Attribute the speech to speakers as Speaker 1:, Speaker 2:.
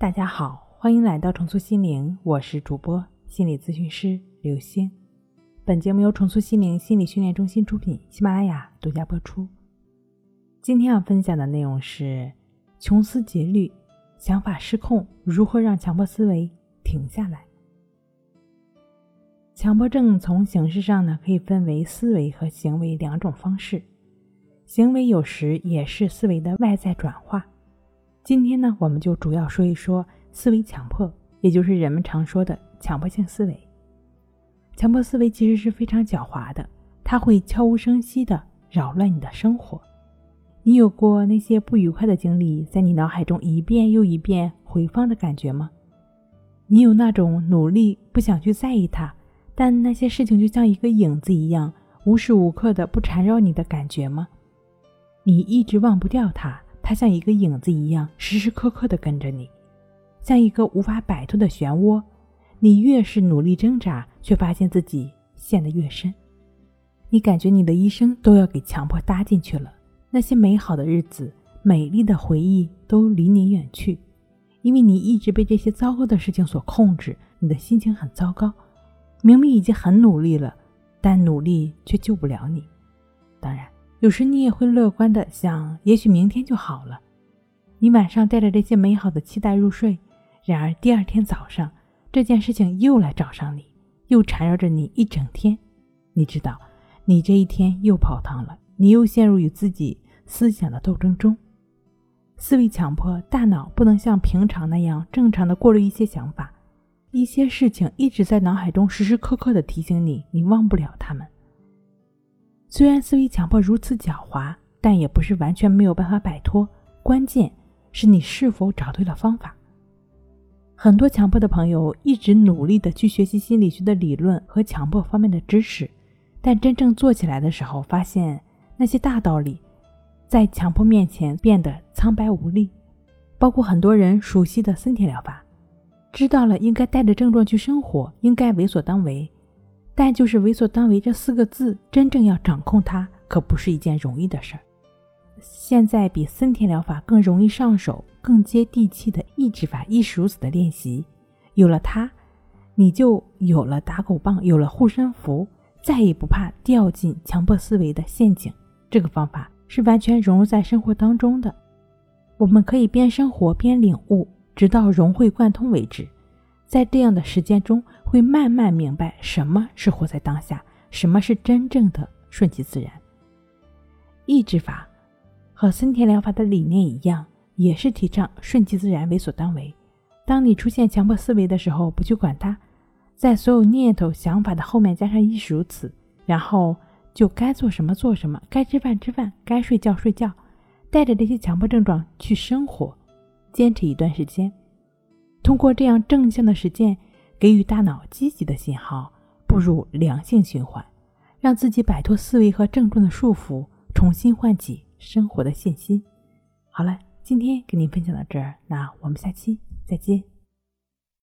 Speaker 1: 大家好，欢迎来到重塑心灵，我是主播心理咨询师刘星。本节目由重塑心灵心理训练中心出品，喜马拉雅独家播出。今天要分享的内容是：穷思竭虑，想法失控，如何让强迫思维停下来？强迫症从形式上呢，可以分为思维和行为两种方式。行为有时也是思维的外在转化。今天呢，我们就主要说一说思维强迫，也就是人们常说的强迫性思维。强迫思维其实是非常狡猾的，它会悄无声息地扰乱你的生活。你有过那些不愉快的经历在你脑海中一遍又一遍回放的感觉吗？你有那种努力不想去在意它，但那些事情就像一个影子一样，无时无刻的不缠绕你的感觉吗？你一直忘不掉它。它像一个影子一样，时时刻刻地跟着你，像一个无法摆脱的漩涡。你越是努力挣扎，却发现自己陷得越深。你感觉你的一生都要给强迫搭进去了。那些美好的日子、美丽的回忆都离你远去，因为你一直被这些糟糕的事情所控制。你的心情很糟糕，明明已经很努力了，但努力却救不了你。当然。有时你也会乐观的想，也许明天就好了。你晚上带着这些美好的期待入睡，然而第二天早上，这件事情又来找上你，又缠绕着你一整天。你知道，你这一天又泡汤了，你又陷入与自己思想的斗争中。思维强迫，大脑不能像平常那样正常的过滤一些想法，一些事情一直在脑海中时时刻刻的提醒你，你忘不了他们。虽然思维强迫如此狡猾，但也不是完全没有办法摆脱。关键是你是否找对了方法。很多强迫的朋友一直努力的去学习心理学的理论和强迫方面的知识，但真正做起来的时候，发现那些大道理在强迫面前变得苍白无力。包括很多人熟悉的森田疗法，知道了应该带着症状去生活，应该为所当为。但就是“为所当为”这四个字，真正要掌控它，可不是一件容易的事儿。现在比森田疗法更容易上手、更接地气的抑制法，亦是如此的练习。有了它，你就有了打狗棒，有了护身符，再也不怕掉进强迫思维的陷阱。这个方法是完全融入在生活当中的，我们可以边生活边领悟，直到融会贯通为止。在这样的时间中，会慢慢明白什么是活在当下，什么是真正的顺其自然。抑制法和森田疗法的理念一样，也是提倡顺其自然、为所当为。当你出现强迫思维的时候，不去管它，在所有念头、想法的后面加上亦是如此，然后就该做什么做什么，该吃饭吃饭，该睡觉睡觉，带着这些强迫症状去生活，坚持一段时间。通过这样正向的实践，给予大脑积极的信号，步入良性循环，让自己摆脱思维和症状的束缚，重新唤起生活的信心。好了，今天跟您分享到这儿，那我们下期再见。